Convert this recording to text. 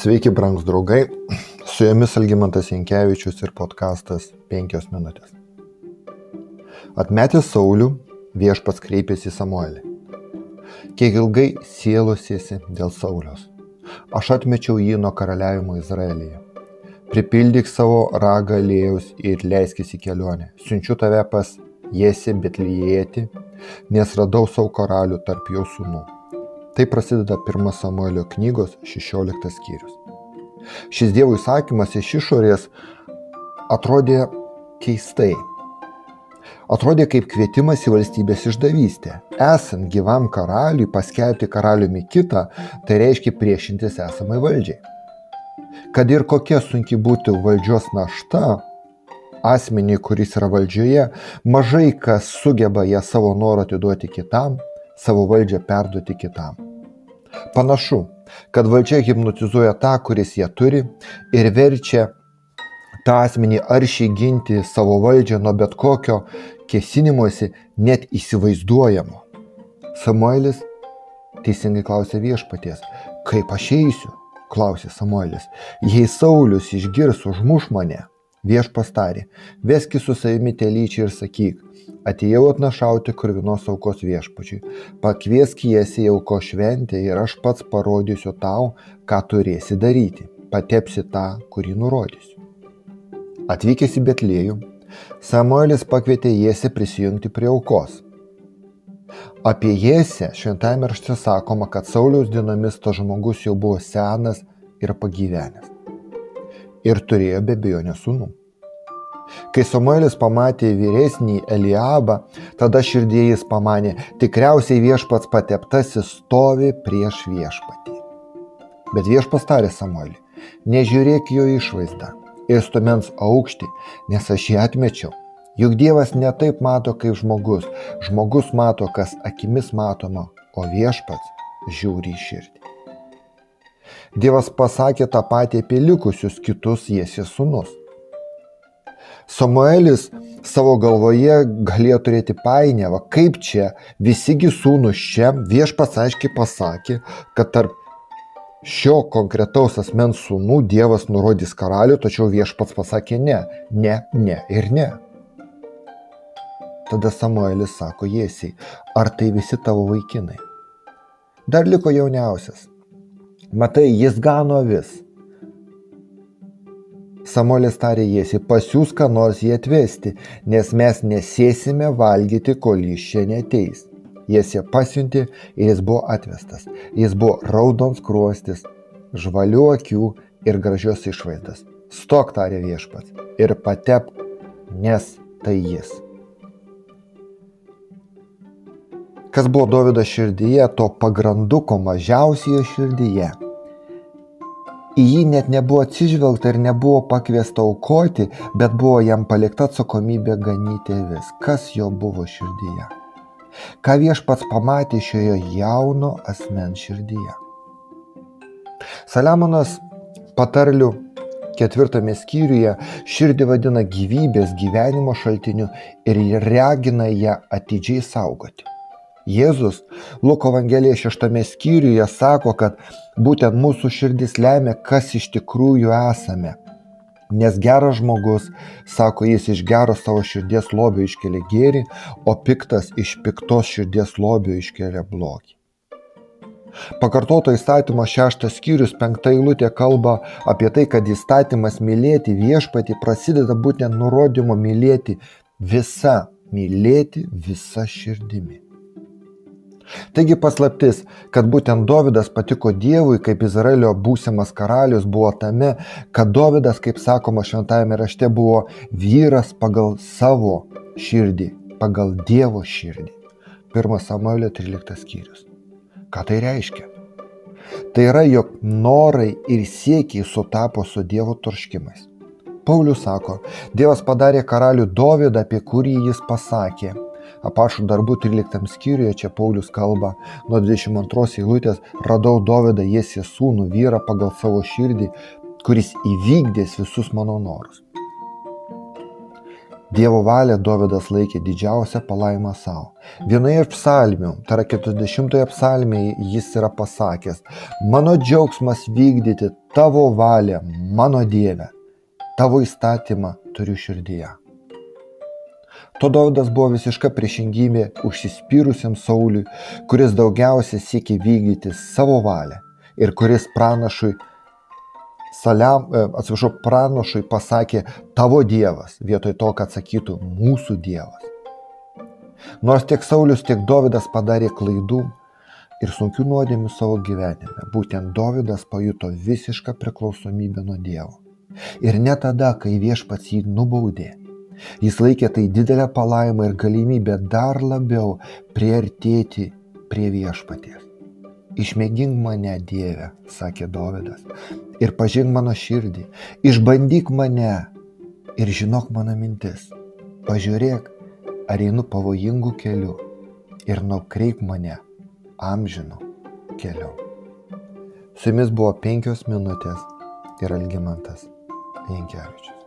Sveiki, brangs draugai. Su jumis Algymantas Jankievičius ir podkastas 5 minutės. Atmetęs Saulių, viešpats kreipėsi į Samuelį. Kiek ilgai sielosiesi dėl Saulios? Aš atmečiau jį nuo karaliavimo Izraelyje. Pripildyk savo ragą lėjaus ir leiskis į kelionę. Siunčiu tave pas Jėsi Betlyjėti, nes radau savo karalių tarp jo sūnų. Tai prasideda 1 Samuelio knygos 16 skyrius. Šis Dievo įsakymas iš išorės atrodė keistai. Atrodė kaip kvietimas į valstybės išdavystę. Esant gyvam karaliui paskelbti karaliumi kitą, tai reiškia priešintis esamai valdžiai. Kad ir kokia sunki būtų valdžios našta, asmenį, kuris yra valdžioje, mažai kas sugeba ją savo norą atiduoti kitam, savo valdžią perduoti kitam. Panašu, kad valdžia hipnotizuoja tą, kuris ją turi ir verčia tą asmenį aršiai ginti savo valdžią nuo bet kokio kėsinimuose, net įsivaizduojamo. Samuelis teisingai klausė viešpaties, kaip aš eisiu, klausė Samuelis, jei Saulis išgirs užmuš mane. Viešpas tarė, veski su savimi telyčiai ir sakyk, atėjau atnašauti krūvinos aukos viešpačiui, pakviesk jas į auko šventę ir aš pats parodysiu tau, ką turėsi daryti, patepsi tą, kurį nurodysiu. Atvykęs į Betlėjų, Samuelis pakvietė Jėsę prisijungti prie aukos. Apie Jėsę šventame rašte sakoma, kad Sauliaus dienomis to žmogus jau buvo senas ir pagyvenęs ir turėjo be abejonės sūnų. Kai Samuelis pamatė vyresnį Eliabą, tada širdie jis pamanė, tikriausiai viešpats pateptasis stovi prieš viešpatį. Bet viešpas tarė Samuelį, nežiūrėk jo išvaizdą ir stumens aukštį, nes aš jį atmečiau. Juk Dievas netaip mato kaip žmogus, žmogus mato, kas akimis matoma, o viešpats žiūri į širdį. Dievas pasakė tą patį apie likusius kitus Jėsės sunus. Samuelis savo galvoje galėjo turėti painiavą, kaip čia visigi sūnus čia viešpas aiškiai pasakė, kad tarp šio konkretaus asmens sūnų Dievas nurodys karalių, tačiau viešpats pasakė ne, ne, ne ir ne. Tada Samuelis sako Jėsiai, ar tai visi tavo vaikinai? Dar liko jauniausias, Matai, jis gano vis. Samuelis tarė Jėsi, pasiūs ką nors jį atvesti, nes mes nesėsime valgyti, kol jis čia neteis. Jėsė pasiunti ir jis buvo atvestas. Jis buvo raudons kruostis, žvalių akių ir gražios išvaizdas. Stok tarė viešpats ir patep, nes tai jis. Kas buvo Davido širdyje, to pagranduko mažiausioje širdyje. Į jį net nebuvo atsižvelgta ir nebuvo pakviesta aukoti, bet buvo jam palikta atsakomybė ganyti avis. Kas jo buvo širdyje? Ką viešpats pamatė šioje jauno asmens širdyje? Saliamonas patarlių ketvirtame skyriuje širdį vadina gyvybės gyvenimo šaltiniu ir ragina ją atidžiai saugoti. Jėzus Luko Evangelija šeštame skyriuje sako, kad būtent mūsų širdis lemia, kas iš tikrųjų esame. Nes geras žmogus, sako jis, iš gero savo širdies lobio iškelia gėrį, o piktas iš piktos širdies lobio iškelia blogį. Pakartoto įstatymo šeštas skyrius penkta eilutė kalba apie tai, kad įstatymas mylėti viešpatį prasideda būtent nurodymo mylėti visą, mylėti visą širdimi. Taigi paslaptis, kad būtent Dovydas patiko Dievui kaip Izraelio būsimas karalius buvo tame, kad Dovydas, kaip sakoma šventajame rašte, buvo vyras pagal savo širdį, pagal Dievo širdį. 1 Samuelio 13 skyrius. Ką tai reiškia? Tai yra, jog norai ir siekiai sutapo su Dievo troškimais. Paulius sako, Dievas padarė karalių Dovydą, apie kurį jis pasakė, Apašų darbų 13 skyriuje čia Paulius kalba, nuo 22 eilutės radau Dovydą Jesė sūnų vyrą pagal savo širdį, kuris įvykdės visus mano norus. Dievo valią Dovydas laikė didžiausią palaimą savo. Vienoje iš psalmių, tai yra 40 psalmėje, jis yra pasakęs, mano džiaugsmas vykdyti tavo valią, mano Dieve, tavo įstatymą turiu širdyje. To Dovydas buvo visiška priešingybė užsispyrusiam Sauliui, kuris daugiausiai siekė vykdyti savo valią ir kuris pranašui Saliam, e, atsiprašau, pranašui pasakė tavo Dievas, vietoj to, kad sakytų mūsų Dievas. Nors tiek Saulis, tiek Dovydas padarė klaidų ir sunkių nuodėmių savo gyvenime, būtent Dovydas pajuto visišką priklausomybę nuo Dievo. Ir ne tada, kai viešpats jį nubaudė. Jis laikė tai didelę palaimą ir galimybę dar labiau priartėti prie viešpaties. Išmėgink mane, Dieve, sakė Dovydas, ir pažink mano širdį, išbandyk mane ir žinok mano mintis. Pažiūrėk, ar einu pavojingų kelių ir nukreip mane amžinu keliu. Su jumis buvo penkios minutės ir Algimantas Jankievičius.